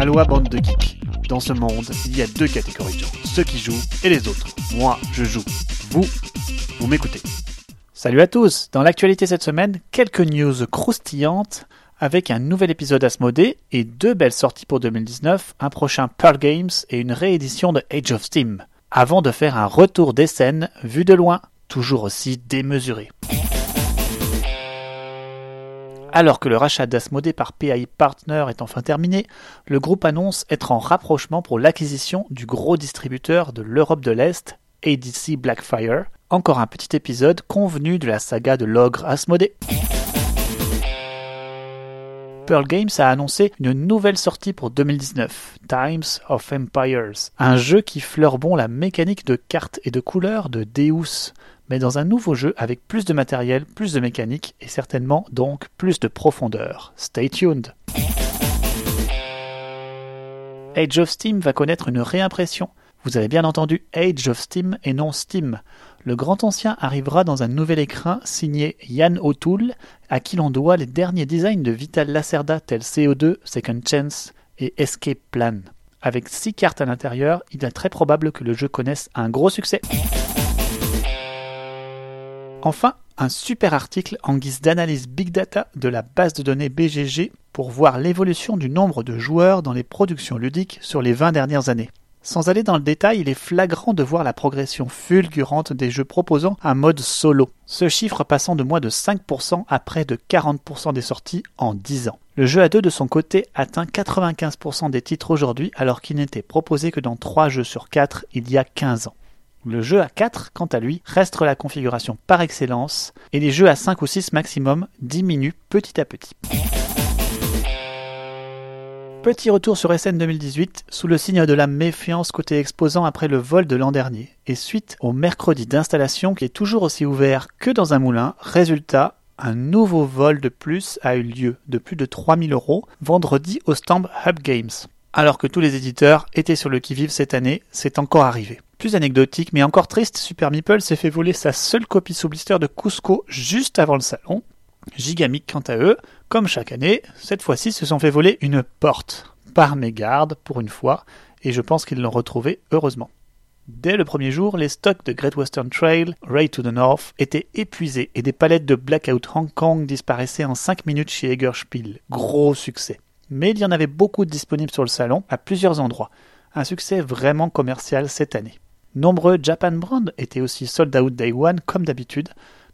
Aloha bande de geeks. Dans ce monde, il y a deux catégories de gens, ceux qui jouent et les autres. Moi, je joue. Vous, vous m'écoutez. Salut à tous Dans l'actualité cette semaine, quelques news croustillantes avec un nouvel épisode Asmodée et deux belles sorties pour 2019, un prochain Pearl Games et une réédition de Age of Steam, avant de faire un retour des scènes vu de loin, toujours aussi démesuré. Alors que le rachat d'Asmodée par PAI Partner est enfin terminé, le groupe annonce être en rapprochement pour l'acquisition du gros distributeur de l'Europe de l'Est, ADC Blackfire. Encore un petit épisode convenu de la saga de l'ogre Asmodée. Pearl Games a annoncé une nouvelle sortie pour 2019, Times of Empires, un jeu qui fleure bon la mécanique de cartes et de couleurs de Deus, mais dans un nouveau jeu avec plus de matériel, plus de mécanique et certainement donc plus de profondeur. Stay tuned. Age of Steam va connaître une réimpression. Vous avez bien entendu Age of Steam et non Steam. Le grand ancien arrivera dans un nouvel écrin signé Yann O'Toole, à qui l'on doit les derniers designs de Vital Lacerda tels CO2, Second Chance et Escape Plan. Avec 6 cartes à l'intérieur, il est très probable que le jeu connaisse un gros succès. Enfin, un super article en guise d'analyse Big Data de la base de données BGG pour voir l'évolution du nombre de joueurs dans les productions ludiques sur les 20 dernières années. Sans aller dans le détail, il est flagrant de voir la progression fulgurante des jeux proposant un mode solo, ce chiffre passant de moins de 5% à près de 40% des sorties en 10 ans. Le jeu à deux de son côté atteint 95% des titres aujourd'hui alors qu'il n'était proposé que dans 3 jeux sur 4 il y a 15 ans. Le jeu à 4, quant à lui, reste la configuration par excellence, et les jeux à 5 ou 6 maximum diminuent petit à petit. Petit retour sur SN 2018, sous le signe de la méfiance côté exposant après le vol de l'an dernier, et suite au mercredi d'installation qui est toujours aussi ouvert que dans un moulin, résultat, un nouveau vol de plus a eu lieu de plus de 3000 euros vendredi au stand Hub Games. Alors que tous les éditeurs étaient sur le qui-vive cette année, c'est encore arrivé. Plus anecdotique, mais encore triste, Super Meeple s'est fait voler sa seule copie sous blister de Cusco juste avant le salon. Gigamic, quant à eux, comme chaque année, cette fois-ci se sont fait voler une porte, par mégarde pour une fois, et je pense qu'ils l'ont retrouvée heureusement. Dès le premier jour, les stocks de Great Western Trail, Ray to the North, étaient épuisés et des palettes de Blackout Hong Kong disparaissaient en 5 minutes chez Egerspiel. Gros succès. Mais il y en avait beaucoup disponibles sur le salon, à plusieurs endroits. Un succès vraiment commercial cette année. Nombreux Japan Brand étaient aussi sold out day one comme d'habitude.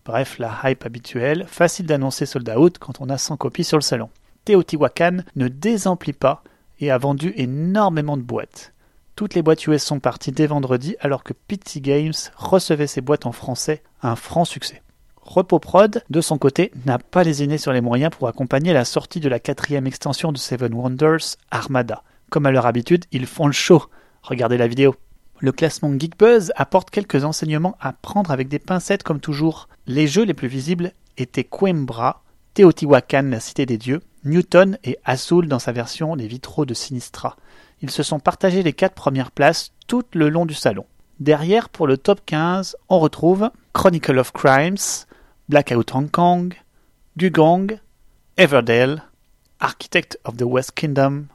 Bref, la hype habituelle, facile d'annoncer sold out quand on a 100 copies sur le salon. Teotihuacan ne désemplit pas et a vendu énormément de boîtes. Toutes les boîtes US sont parties dès vendredi alors que Pitsy Games recevait ses boîtes en français, un franc succès. Repos Prod, de son côté, n'a pas lésiné sur les moyens pour accompagner la sortie de la quatrième extension de Seven Wonders, Armada. Comme à leur habitude, ils font le show. Regardez la vidéo. Le classement Geekbuzz apporte quelques enseignements à prendre avec des pincettes comme toujours. Les jeux les plus visibles étaient Coimbra, Teotihuacan, la cité des dieux, Newton et Azul dans sa version Les vitraux de Sinistra. Ils se sont partagés les quatre premières places tout le long du salon. Derrière, pour le top 15, on retrouve Chronicle of Crimes, Blackout Hong Kong, Dugong, Everdale, Architect of the West Kingdom,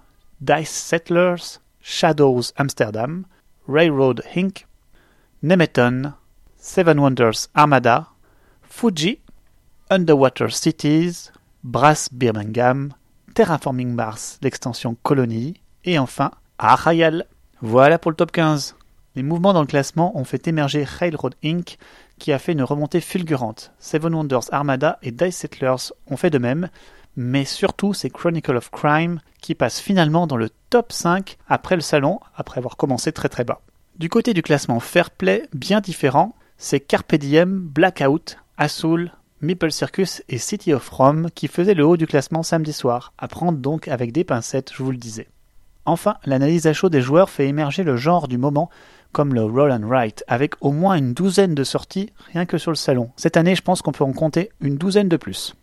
Dice Settlers, Shadows Amsterdam, Railroad Inc., Nemeton, Seven Wonders Armada, Fuji, Underwater Cities, Brass Birmingham, Terraforming Mars, l'extension Colony, et enfin Arrayal. Voilà pour le top 15. Les mouvements dans le classement ont fait émerger Railroad Inc., qui a fait une remontée fulgurante. Seven Wonders Armada et Dice Settlers ont fait de même, mais surtout c'est Chronicle of Crime qui passe finalement dans le top 5 après le salon, après avoir commencé très très bas. Du côté du classement Fairplay, bien différent, c'est Carpe Diem, Blackout, Azul, Maple Circus et City of Rome qui faisaient le haut du classement samedi soir, à prendre donc avec des pincettes, je vous le disais. Enfin, l'analyse à chaud des joueurs fait émerger le genre du moment, comme le Roll and Write, avec au moins une douzaine de sorties rien que sur le salon. Cette année, je pense qu'on peut en compter une douzaine de plus.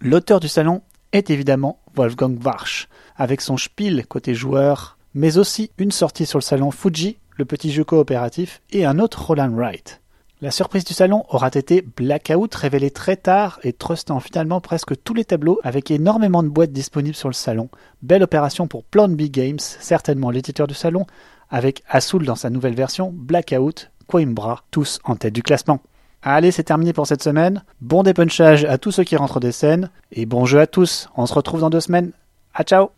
L'auteur du salon est évidemment Wolfgang Warsch, avec son Spiel côté joueur, mais aussi une sortie sur le salon Fuji, le petit jeu coopératif, et un autre Roll and Write. La surprise du salon aura été Blackout, révélé très tard et trustant finalement presque tous les tableaux avec énormément de boîtes disponibles sur le salon. Belle opération pour Plan B Games, certainement l'éditeur du salon, avec Assoul dans sa nouvelle version, Blackout, Coimbra, tous en tête du classement. Allez, c'est terminé pour cette semaine. Bon dépunchage à tous ceux qui rentrent des scènes et bon jeu à tous. On se retrouve dans deux semaines. À ciao